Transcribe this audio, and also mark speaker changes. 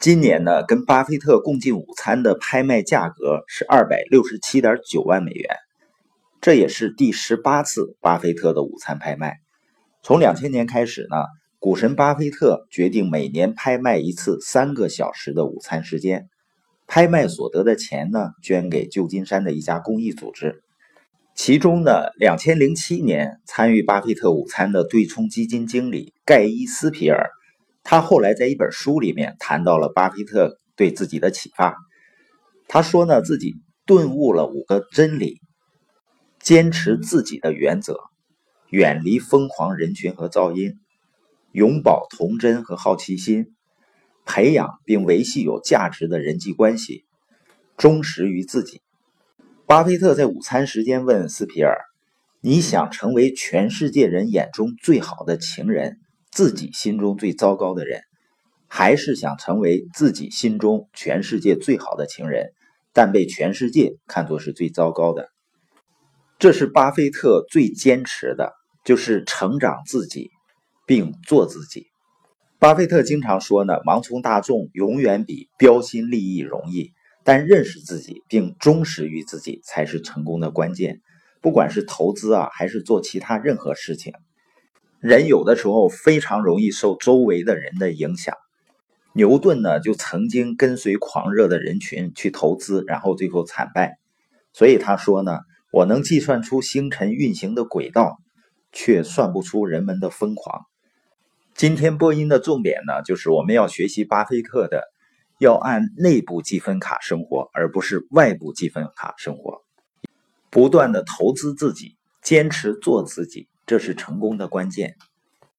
Speaker 1: 今年呢，跟巴菲特共进午餐的拍卖价格是二百六十七点九万美元，这也是第十八次巴菲特的午餐拍卖。从两千年开始呢，股神巴菲特决定每年拍卖一次三个小时的午餐时间，拍卖所得的钱呢，捐给旧金山的一家公益组织。其中呢，两千零七年参与巴菲特午餐的对冲基金经理盖伊斯皮尔，他后来在一本书里面谈到了巴菲特对自己的启发。他说呢，自己顿悟了五个真理：坚持自己的原则。远离疯狂人群和噪音，永葆童真和好奇心，培养并维系有价值的人际关系，忠实于自己。巴菲特在午餐时间问斯皮尔：“你想成为全世界人眼中最好的情人，自己心中最糟糕的人，还是想成为自己心中全世界最好的情人，但被全世界看作是最糟糕的？”这是巴菲特最坚持的。就是成长自己，并做自己。巴菲特经常说呢，盲从大众永远比标新立异容易，但认识自己并忠实于自己才是成功的关键。不管是投资啊，还是做其他任何事情，人有的时候非常容易受周围的人的影响。牛顿呢，就曾经跟随狂热的人群去投资，然后最后惨败。所以他说呢，我能计算出星辰运行的轨道。却算不出人们的疯狂。今天播音的重点呢，就是我们要学习巴菲特的，要按内部积分卡生活，而不是外部积分卡生活。不断的投资自己，坚持做自己，这是成功的关键。